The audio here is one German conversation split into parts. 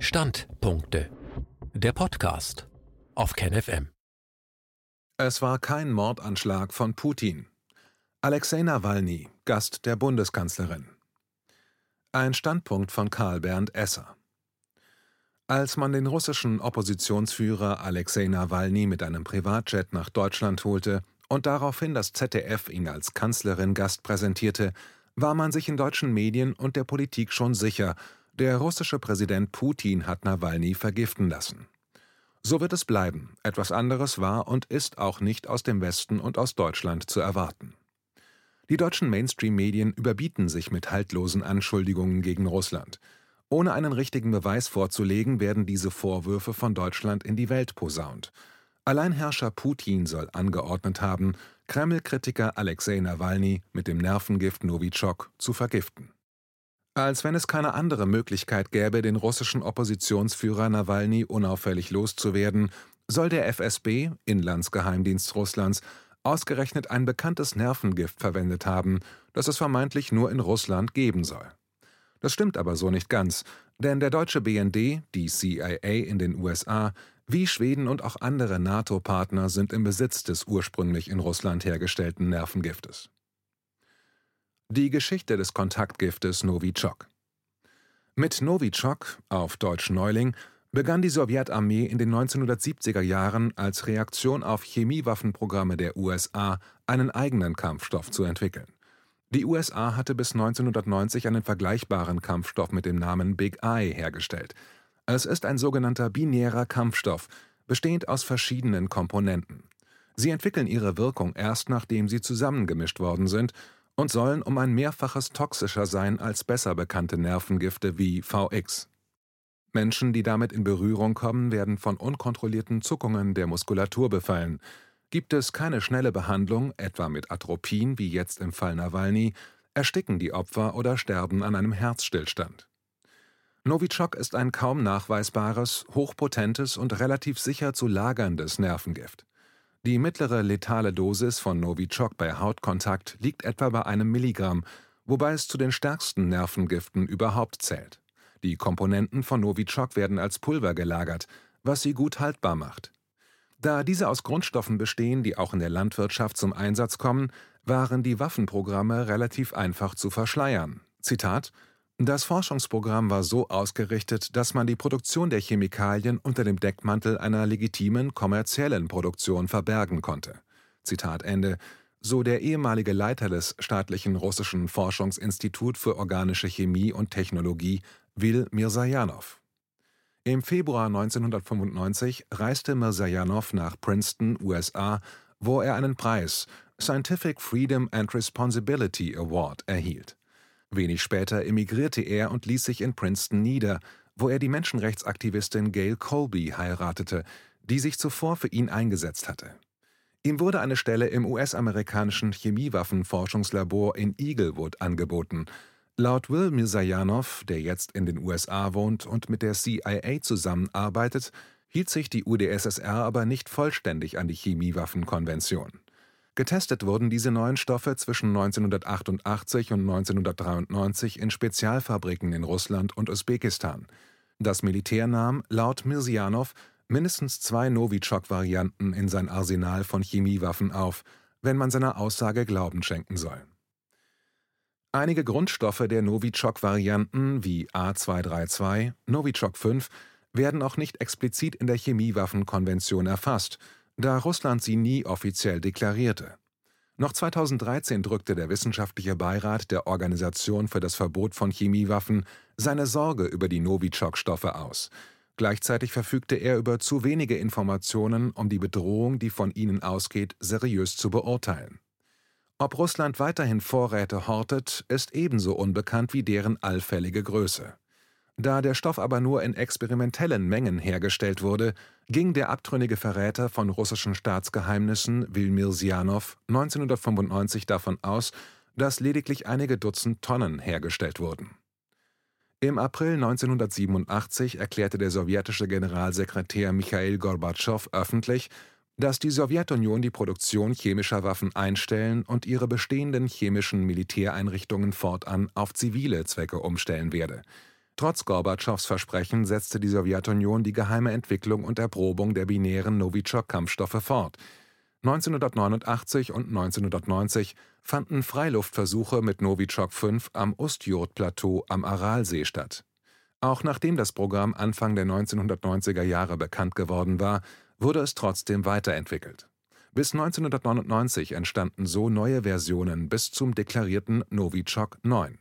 Standpunkte. Der Podcast auf KenFM. Es war kein Mordanschlag von Putin. Alexei Nawalny, Gast der Bundeskanzlerin. Ein Standpunkt von Karl Bernd Esser. Als man den russischen Oppositionsführer Alexei Nawalny mit einem Privatjet nach Deutschland holte und daraufhin das ZDF ihn als Kanzlerin Gast präsentierte, war man sich in deutschen Medien und der Politik schon sicher, der russische Präsident Putin hat Nawalny vergiften lassen. So wird es bleiben, etwas anderes war und ist auch nicht aus dem Westen und aus Deutschland zu erwarten. Die deutschen Mainstream-Medien überbieten sich mit haltlosen Anschuldigungen gegen Russland. Ohne einen richtigen Beweis vorzulegen, werden diese Vorwürfe von Deutschland in die Welt posaunt. Alleinherrscher Putin soll angeordnet haben, Kreml-Kritiker Alexei Nawalny mit dem Nervengift Novichok zu vergiften. Als wenn es keine andere Möglichkeit gäbe, den russischen Oppositionsführer Nawalny unauffällig loszuwerden, soll der FSB, Inlandsgeheimdienst Russlands, ausgerechnet ein bekanntes Nervengift verwendet haben, das es vermeintlich nur in Russland geben soll. Das stimmt aber so nicht ganz, denn der deutsche BND, die CIA in den USA, wie Schweden und auch andere NATO-Partner sind im Besitz des ursprünglich in Russland hergestellten Nervengiftes. Die Geschichte des Kontaktgiftes Novichok Mit Novichok, auf Deutsch Neuling, begann die Sowjetarmee in den 1970er Jahren als Reaktion auf Chemiewaffenprogramme der USA einen eigenen Kampfstoff zu entwickeln. Die USA hatte bis 1990 einen vergleichbaren Kampfstoff mit dem Namen Big Eye hergestellt – es ist ein sogenannter binärer Kampfstoff, bestehend aus verschiedenen Komponenten. Sie entwickeln ihre Wirkung erst nachdem sie zusammengemischt worden sind und sollen um ein Mehrfaches toxischer sein als besser bekannte Nervengifte wie VX. Menschen, die damit in Berührung kommen, werden von unkontrollierten Zuckungen der Muskulatur befallen. Gibt es keine schnelle Behandlung, etwa mit Atropin wie jetzt im Fall Nawalny, ersticken die Opfer oder sterben an einem Herzstillstand. Novichok ist ein kaum nachweisbares, hochpotentes und relativ sicher zu lagerndes Nervengift. Die mittlere letale Dosis von Novichok bei Hautkontakt liegt etwa bei einem Milligramm, wobei es zu den stärksten Nervengiften überhaupt zählt. Die Komponenten von Novichok werden als Pulver gelagert, was sie gut haltbar macht. Da diese aus Grundstoffen bestehen, die auch in der Landwirtschaft zum Einsatz kommen, waren die Waffenprogramme relativ einfach zu verschleiern. Zitat das Forschungsprogramm war so ausgerichtet, dass man die Produktion der Chemikalien unter dem Deckmantel einer legitimen kommerziellen Produktion verbergen konnte. Zitat Ende, so der ehemalige Leiter des staatlichen russischen Forschungsinstitut für organische Chemie und Technologie, Will Mirzajanov. Im Februar 1995 reiste Mirzajanov nach Princeton, USA, wo er einen Preis, Scientific Freedom and Responsibility Award, erhielt. Wenig später emigrierte er und ließ sich in Princeton nieder, wo er die Menschenrechtsaktivistin Gail Colby heiratete, die sich zuvor für ihn eingesetzt hatte. Ihm wurde eine Stelle im US-amerikanischen Chemiewaffenforschungslabor in Eaglewood angeboten. Laut Will Mirzajanov, der jetzt in den USA wohnt und mit der CIA zusammenarbeitet, hielt sich die UdSSR aber nicht vollständig an die Chemiewaffenkonvention. Getestet wurden diese neuen Stoffe zwischen 1988 und 1993 in Spezialfabriken in Russland und Usbekistan. Das Militär nahm, laut Mirzianow, mindestens zwei Novichok-Varianten in sein Arsenal von Chemiewaffen auf, wenn man seiner Aussage Glauben schenken soll. Einige Grundstoffe der Novichok-Varianten wie A232, Novichok 5 werden auch nicht explizit in der Chemiewaffenkonvention erfasst – da Russland sie nie offiziell deklarierte. Noch 2013 drückte der wissenschaftliche Beirat der Organisation für das Verbot von Chemiewaffen seine Sorge über die Novichok-Stoffe aus. Gleichzeitig verfügte er über zu wenige Informationen, um die Bedrohung, die von ihnen ausgeht, seriös zu beurteilen. Ob Russland weiterhin Vorräte hortet, ist ebenso unbekannt wie deren allfällige Größe. Da der Stoff aber nur in experimentellen Mengen hergestellt wurde, ging der abtrünnige Verräter von russischen Staatsgeheimnissen Wilmir Sianow 1995 davon aus, dass lediglich einige Dutzend Tonnen hergestellt wurden. Im April 1987 erklärte der sowjetische Generalsekretär Michail Gorbatschow öffentlich, dass die Sowjetunion die Produktion chemischer Waffen einstellen und ihre bestehenden chemischen Militäreinrichtungen fortan auf zivile Zwecke umstellen werde – Trotz Gorbatschows Versprechen setzte die Sowjetunion die geheime Entwicklung und Erprobung der binären Novichok-Kampfstoffe fort. 1989 und 1990 fanden Freiluftversuche mit Novichok 5 am Ustjurt-Plateau am Aralsee statt. Auch nachdem das Programm Anfang der 1990er Jahre bekannt geworden war, wurde es trotzdem weiterentwickelt. Bis 1999 entstanden so neue Versionen bis zum deklarierten Novichok 9.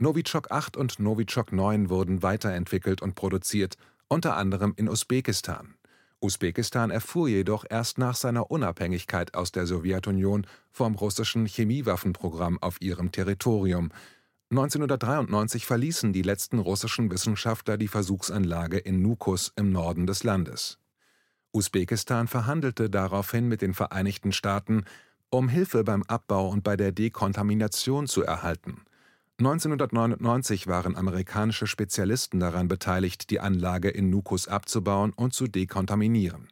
Novichok 8 und Novichok 9 wurden weiterentwickelt und produziert, unter anderem in Usbekistan. Usbekistan erfuhr jedoch erst nach seiner Unabhängigkeit aus der Sowjetunion vom russischen Chemiewaffenprogramm auf ihrem Territorium. 1993 verließen die letzten russischen Wissenschaftler die Versuchsanlage in Nukus im Norden des Landes. Usbekistan verhandelte daraufhin mit den Vereinigten Staaten, um Hilfe beim Abbau und bei der Dekontamination zu erhalten. 1999 waren amerikanische Spezialisten daran beteiligt, die Anlage in Nukus abzubauen und zu dekontaminieren.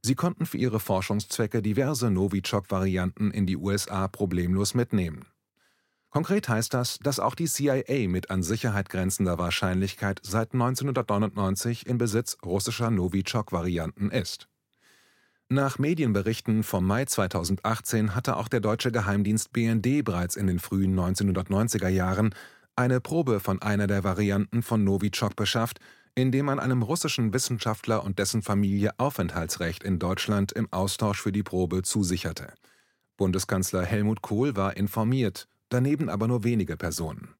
Sie konnten für ihre Forschungszwecke diverse Novichok-Varianten in die USA problemlos mitnehmen. Konkret heißt das, dass auch die CIA mit an Sicherheit grenzender Wahrscheinlichkeit seit 1999 in Besitz russischer Novichok-Varianten ist nach Medienberichten vom Mai 2018 hatte auch der deutsche Geheimdienst BND bereits in den frühen 1990er Jahren eine Probe von einer der Varianten von Novichok beschafft, indem man einem russischen Wissenschaftler und dessen Familie Aufenthaltsrecht in Deutschland im Austausch für die Probe zusicherte. Bundeskanzler Helmut Kohl war informiert, daneben aber nur wenige Personen.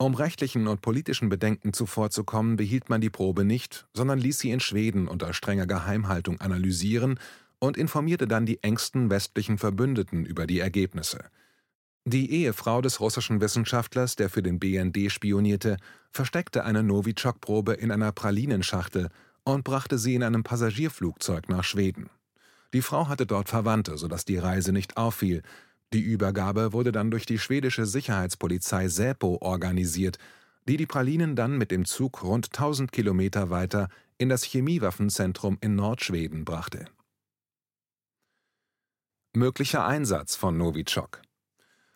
Um rechtlichen und politischen Bedenken zuvorzukommen, behielt man die Probe nicht, sondern ließ sie in Schweden unter strenger Geheimhaltung analysieren und informierte dann die engsten westlichen Verbündeten über die Ergebnisse. Die Ehefrau des russischen Wissenschaftlers, der für den BND spionierte, versteckte eine Novichok-Probe in einer Pralinenschachtel und brachte sie in einem Passagierflugzeug nach Schweden. Die Frau hatte dort Verwandte, sodass die Reise nicht auffiel, die Übergabe wurde dann durch die schwedische Sicherheitspolizei Säpo organisiert, die die Pralinen dann mit dem Zug rund 1000 Kilometer weiter in das Chemiewaffenzentrum in Nordschweden brachte. Möglicher Einsatz von Novichok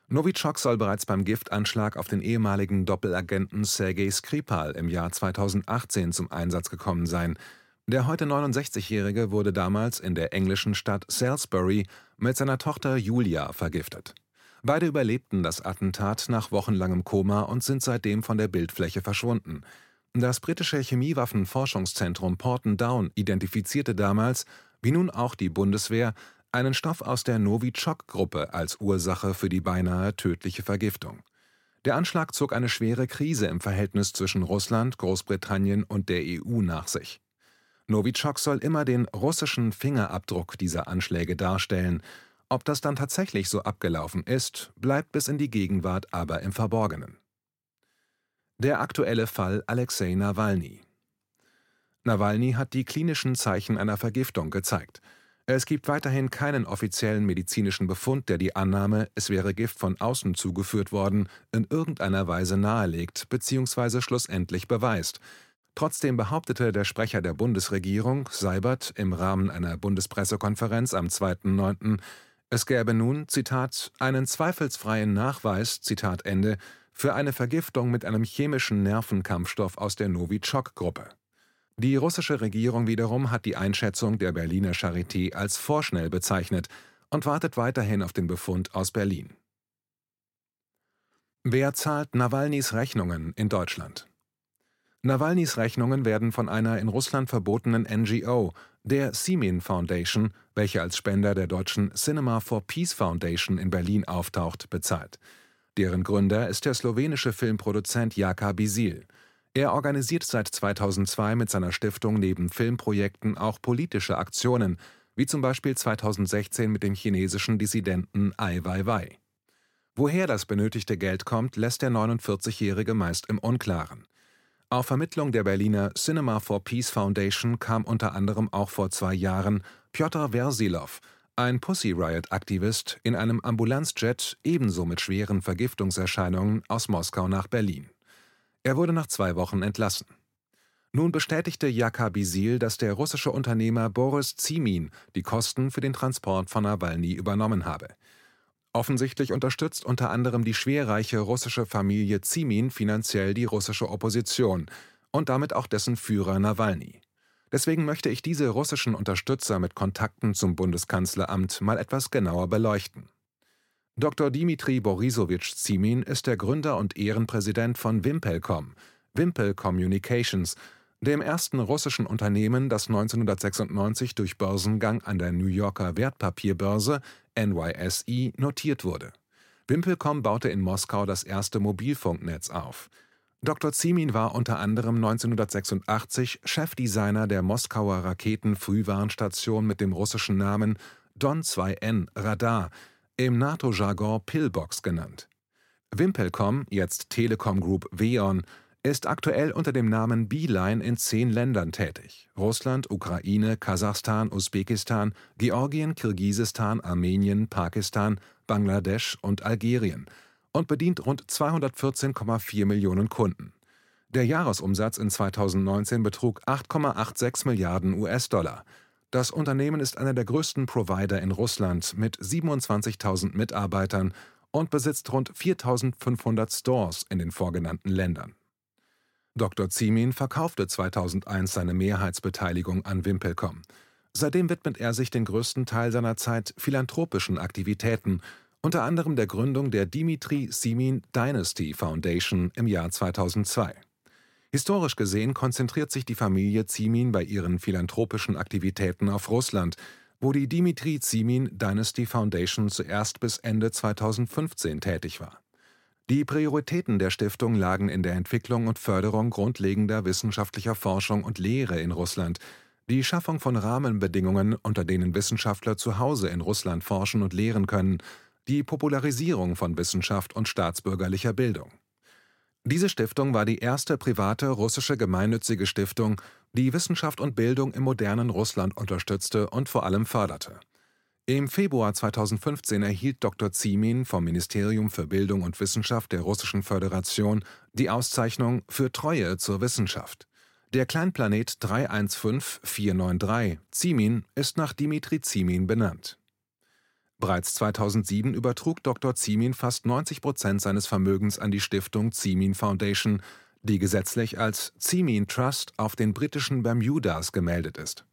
Novichok soll bereits beim Giftanschlag auf den ehemaligen Doppelagenten Sergei Skripal im Jahr 2018 zum Einsatz gekommen sein – der heute 69-Jährige wurde damals in der englischen Stadt Salisbury mit seiner Tochter Julia vergiftet. Beide überlebten das Attentat nach wochenlangem Koma und sind seitdem von der Bildfläche verschwunden. Das britische Chemiewaffenforschungszentrum Porton Down identifizierte damals, wie nun auch die Bundeswehr, einen Stoff aus der Novichok-Gruppe als Ursache für die beinahe tödliche Vergiftung. Der Anschlag zog eine schwere Krise im Verhältnis zwischen Russland, Großbritannien und der EU nach sich. Novichok soll immer den russischen Fingerabdruck dieser Anschläge darstellen. Ob das dann tatsächlich so abgelaufen ist, bleibt bis in die Gegenwart aber im Verborgenen. Der aktuelle Fall Alexei Nawalny Nawalny hat die klinischen Zeichen einer Vergiftung gezeigt. Es gibt weiterhin keinen offiziellen medizinischen Befund, der die Annahme, es wäre Gift von außen zugeführt worden, in irgendeiner Weise nahelegt bzw. schlussendlich beweist. Trotzdem behauptete der Sprecher der Bundesregierung, Seibert, im Rahmen einer Bundespressekonferenz am 2.9., es gäbe nun, Zitat, einen zweifelsfreien Nachweis, Zitat Ende, für eine Vergiftung mit einem chemischen Nervenkampfstoff aus der Novichok-Gruppe. Die russische Regierung wiederum hat die Einschätzung der Berliner Charité als vorschnell bezeichnet und wartet weiterhin auf den Befund aus Berlin. Wer zahlt Nawalnys Rechnungen in Deutschland? Nawalnys Rechnungen werden von einer in Russland verbotenen NGO, der Simin Foundation, welche als Spender der deutschen Cinema for Peace Foundation in Berlin auftaucht, bezahlt. Deren Gründer ist der slowenische Filmproduzent Jaka Bisil. Er organisiert seit 2002 mit seiner Stiftung neben Filmprojekten auch politische Aktionen, wie zum Beispiel 2016 mit dem chinesischen Dissidenten Ai Weiwei. Woher das benötigte Geld kommt, lässt der 49-Jährige meist im Unklaren. Auf Vermittlung der Berliner Cinema for Peace Foundation kam unter anderem auch vor zwei Jahren Pjotr Versilov, ein Pussy Riot-Aktivist, in einem Ambulanzjet ebenso mit schweren Vergiftungserscheinungen aus Moskau nach Berlin. Er wurde nach zwei Wochen entlassen. Nun bestätigte Jaka Bisil, dass der russische Unternehmer Boris Zimin die Kosten für den Transport von Nawalny übernommen habe. Offensichtlich unterstützt unter anderem die schwerreiche russische Familie Zimin finanziell die russische Opposition und damit auch dessen Führer Nawalny. Deswegen möchte ich diese russischen Unterstützer mit Kontakten zum Bundeskanzleramt mal etwas genauer beleuchten. Dr. Dimitri Borisowitsch Zimin ist der Gründer und Ehrenpräsident von Wimpelcom, Wimpel Communications, dem ersten russischen Unternehmen, das 1996 durch Börsengang an der New Yorker Wertpapierbörse NYSE notiert wurde. Wimpelcom baute in Moskau das erste Mobilfunknetz auf. Dr. Zimin war unter anderem 1986 Chefdesigner der Moskauer Raketen-Frühwarnstation mit dem russischen Namen Don-2N Radar, im NATO-Jargon Pillbox genannt. Wimpelcom, jetzt Telekom Group Veon, ist aktuell unter dem Namen Beeline in zehn Ländern tätig: Russland, Ukraine, Kasachstan, Usbekistan, Georgien, Kirgisistan, Armenien, Pakistan, Bangladesch und Algerien und bedient rund 214,4 Millionen Kunden. Der Jahresumsatz in 2019 betrug 8,86 Milliarden US-Dollar. Das Unternehmen ist einer der größten Provider in Russland mit 27.000 Mitarbeitern und besitzt rund 4.500 Stores in den vorgenannten Ländern Dr. Zimin verkaufte 2001 seine Mehrheitsbeteiligung an Wimpelcom. Seitdem widmet er sich den größten Teil seiner Zeit philanthropischen Aktivitäten, unter anderem der Gründung der Dimitri Simin Dynasty Foundation im Jahr 2002. Historisch gesehen konzentriert sich die Familie Zimin bei ihren philanthropischen Aktivitäten auf Russland, wo die Dimitri Zimin Dynasty Foundation zuerst bis Ende 2015 tätig war die Prioritäten der Stiftung lagen in der Entwicklung und Förderung grundlegender wissenschaftlicher Forschung und Lehre in Russland, die Schaffung von Rahmenbedingungen, unter denen Wissenschaftler zu Hause in Russland forschen und lehren können, die Popularisierung von Wissenschaft und staatsbürgerlicher Bildung. Diese Stiftung war die erste private russische gemeinnützige Stiftung, die Wissenschaft und Bildung im modernen Russland unterstützte und vor allem förderte im Februar 2015 erhielt Dr. Zimin vom Ministerium für Bildung und Wissenschaft der Russischen Föderation die Auszeichnung für Treue zur Wissenschaft. Der Kleinplanet 315493 Zimin ist nach Dimitri Zimin benannt. Bereits 2007 übertrug Dr. Zimin fast 90 Prozent seines Vermögens an die Stiftung Zimin Foundation, die gesetzlich als Zimin Trust auf den britischen Bermudas gemeldet ist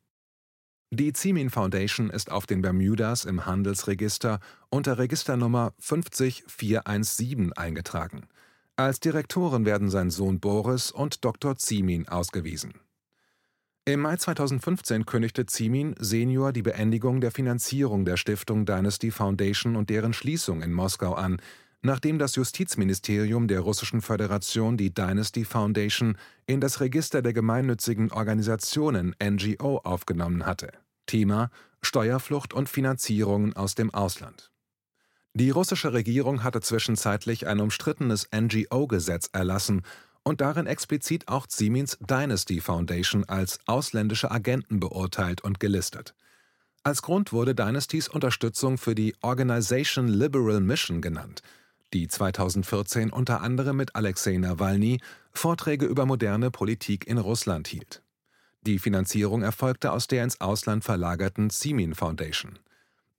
die Zimin Foundation ist auf den Bermudas im Handelsregister unter Registernummer 50417 eingetragen. Als Direktoren werden sein Sohn Boris und Dr. Zimin ausgewiesen. Im Mai 2015 kündigte Zimin Senior die Beendigung der Finanzierung der Stiftung Dynasty Foundation und deren Schließung in Moskau an, nachdem das Justizministerium der Russischen Föderation die Dynasty Foundation in das Register der gemeinnützigen Organisationen NGO aufgenommen hatte. Thema Steuerflucht und Finanzierungen aus dem Ausland. Die russische Regierung hatte zwischenzeitlich ein umstrittenes NGO-Gesetz erlassen und darin explizit auch Siemens Dynasty Foundation als ausländische Agenten beurteilt und gelistet. Als Grund wurde Dynastys Unterstützung für die Organization Liberal Mission genannt – die 2014 unter anderem mit Alexei Nawalny Vorträge über moderne Politik in Russland hielt. Die Finanzierung erfolgte aus der ins Ausland verlagerten Simin Foundation.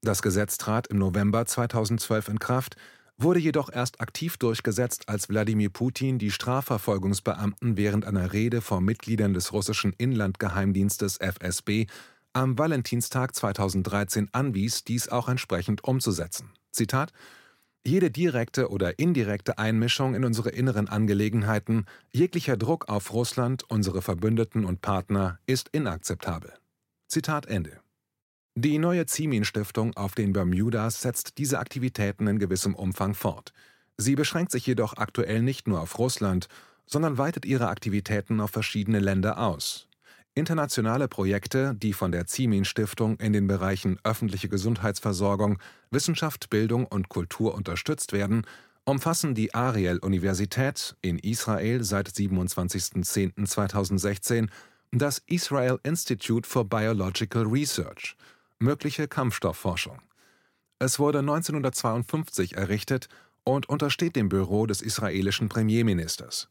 Das Gesetz trat im November 2012 in Kraft, wurde jedoch erst aktiv durchgesetzt, als Wladimir Putin die Strafverfolgungsbeamten während einer Rede vor Mitgliedern des russischen Inlandgeheimdienstes FSB am Valentinstag 2013 anwies, dies auch entsprechend umzusetzen. Zitat jede direkte oder indirekte Einmischung in unsere inneren Angelegenheiten, jeglicher Druck auf Russland, unsere Verbündeten und Partner ist inakzeptabel. Zitat Ende. Die neue Zimin-Stiftung auf den Bermudas setzt diese Aktivitäten in gewissem Umfang fort. Sie beschränkt sich jedoch aktuell nicht nur auf Russland, sondern weitet ihre Aktivitäten auf verschiedene Länder aus. Internationale Projekte, die von der Zimin-Stiftung in den Bereichen öffentliche Gesundheitsversorgung, Wissenschaft, Bildung und Kultur unterstützt werden, umfassen die Ariel-Universität in Israel seit 27.10.2016, das Israel Institute for Biological Research, mögliche Kampfstoffforschung. Es wurde 1952 errichtet und untersteht dem Büro des israelischen Premierministers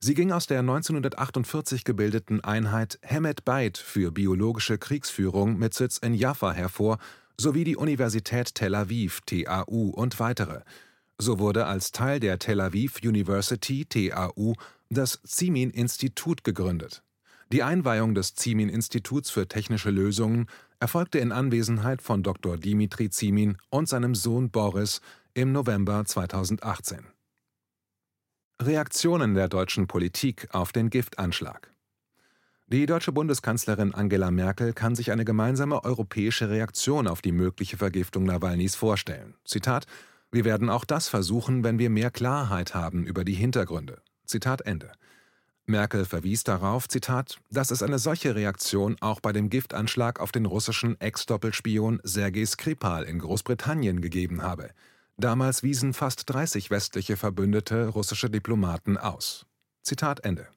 Sie ging aus der 1948 gebildeten Einheit Hemet Beit für biologische Kriegsführung mit Sitz in Jaffa hervor sowie die Universität Tel Aviv (TAU) und weitere. So wurde als Teil der Tel Aviv University (TAU) das Zimin-Institut gegründet. Die Einweihung des Zimin-Instituts für technische Lösungen erfolgte in Anwesenheit von Dr. Dimitri Zimin und seinem Sohn Boris im November 2018. Reaktionen der deutschen Politik auf den Giftanschlag Die deutsche Bundeskanzlerin Angela Merkel kann sich eine gemeinsame europäische Reaktion auf die mögliche Vergiftung Nawalnys vorstellen. Zitat: Wir werden auch das versuchen, wenn wir mehr Klarheit haben über die Hintergründe. Zitat Ende. Merkel verwies darauf, Zitat, dass es eine solche Reaktion auch bei dem Giftanschlag auf den russischen Ex-Doppelspion Sergei Skripal in Großbritannien gegeben habe. Damals wiesen fast 30 westliche Verbündete russische Diplomaten aus. Zitat Ende.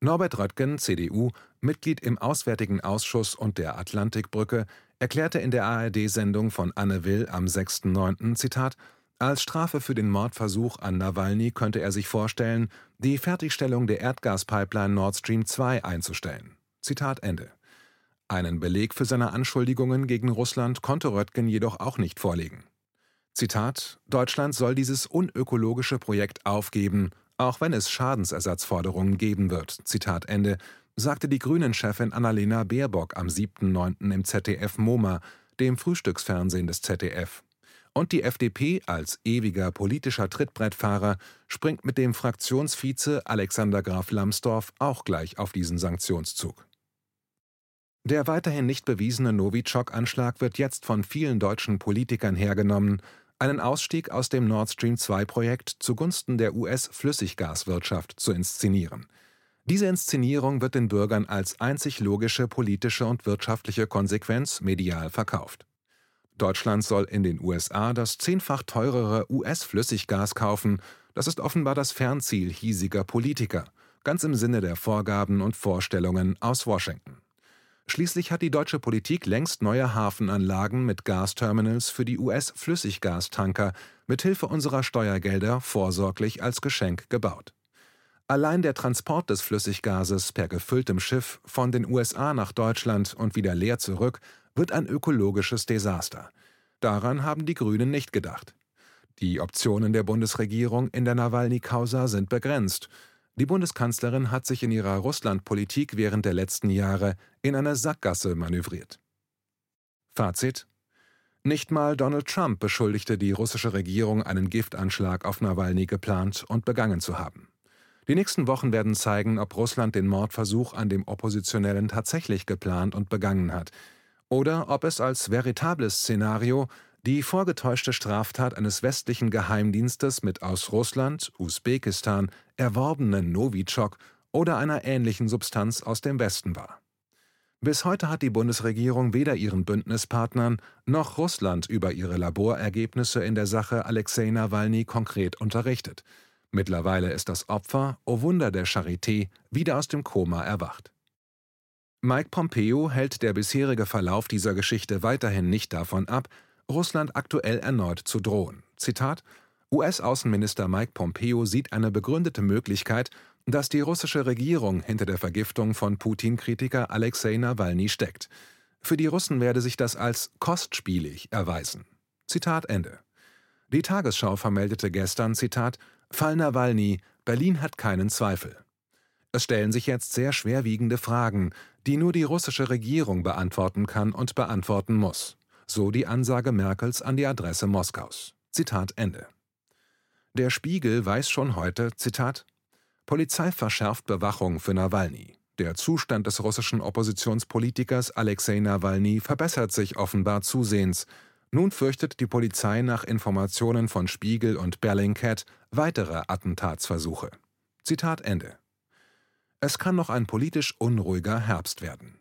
Norbert Röttgen, CDU, Mitglied im Auswärtigen Ausschuss und der Atlantikbrücke, erklärte in der ARD-Sendung von Anne Will am 6.9. Zitat als Strafe für den Mordversuch an Nawalny könnte er sich vorstellen, die Fertigstellung der Erdgaspipeline Nord Stream 2 einzustellen. Zitat Ende. Einen Beleg für seine Anschuldigungen gegen Russland konnte Röttgen jedoch auch nicht vorlegen. Zitat: Deutschland soll dieses unökologische Projekt aufgeben, auch wenn es Schadensersatzforderungen geben wird. Zitat Ende, sagte die Grünen-Chefin Annalena Baerbock am 7.9. im ZDF MoMA, dem Frühstücksfernsehen des ZDF. Und die FDP als ewiger politischer Trittbrettfahrer springt mit dem Fraktionsvize Alexander Graf Lambsdorff auch gleich auf diesen Sanktionszug. Der weiterhin nicht bewiesene Novichok-Anschlag wird jetzt von vielen deutschen Politikern hergenommen, einen Ausstieg aus dem Nord Stream 2-Projekt zugunsten der US-Flüssiggaswirtschaft zu inszenieren. Diese Inszenierung wird den Bürgern als einzig logische politische und wirtschaftliche Konsequenz medial verkauft. Deutschland soll in den USA das zehnfach teurere US-Flüssiggas kaufen, das ist offenbar das Fernziel hiesiger Politiker, ganz im Sinne der Vorgaben und Vorstellungen aus Washington. Schließlich hat die deutsche Politik längst neue Hafenanlagen mit Gasterminals für die US-Flüssiggastanker mit Hilfe unserer Steuergelder vorsorglich als Geschenk gebaut. Allein der Transport des Flüssiggases per gefülltem Schiff von den USA nach Deutschland und wieder leer zurück wird ein ökologisches Desaster. Daran haben die Grünen nicht gedacht. Die Optionen der Bundesregierung in der Nawalny-Causa sind begrenzt. Die Bundeskanzlerin hat sich in ihrer Russlandpolitik während der letzten Jahre in eine Sackgasse manövriert. Fazit nicht mal Donald Trump beschuldigte die russische Regierung, einen Giftanschlag auf Nawalny geplant und begangen zu haben. Die nächsten Wochen werden zeigen, ob Russland den Mordversuch an dem Oppositionellen tatsächlich geplant und begangen hat oder ob es als veritables Szenario die vorgetäuschte Straftat eines westlichen Geheimdienstes mit aus Russland, Usbekistan erworbenen Novichok oder einer ähnlichen Substanz aus dem Westen war. Bis heute hat die Bundesregierung weder ihren Bündnispartnern noch Russland über ihre Laborergebnisse in der Sache Alexei Nawalny konkret unterrichtet. Mittlerweile ist das Opfer, o oh Wunder der Charité, wieder aus dem Koma erwacht. Mike Pompeo hält der bisherige Verlauf dieser Geschichte weiterhin nicht davon ab, Russland aktuell erneut zu drohen. Zitat US-Außenminister Mike Pompeo sieht eine begründete Möglichkeit, dass die russische Regierung hinter der Vergiftung von Putin-Kritiker Alexei Nawalny steckt. Für die Russen werde sich das als kostspielig erweisen. Zitat Ende. Die Tagesschau vermeldete gestern, Zitat, Fall Nawalny, Berlin hat keinen Zweifel. Es stellen sich jetzt sehr schwerwiegende Fragen, die nur die russische Regierung beantworten kann und beantworten muss. So die Ansage Merkels an die Adresse Moskaus. Zitat Ende. Der Spiegel weiß schon heute, Zitat, Polizei verschärft Bewachung für Nawalny. Der Zustand des russischen Oppositionspolitikers Alexei Nawalny verbessert sich offenbar zusehends. Nun fürchtet die Polizei nach Informationen von Spiegel und Bellingcat weitere Attentatsversuche. Zitat Ende. Es kann noch ein politisch unruhiger Herbst werden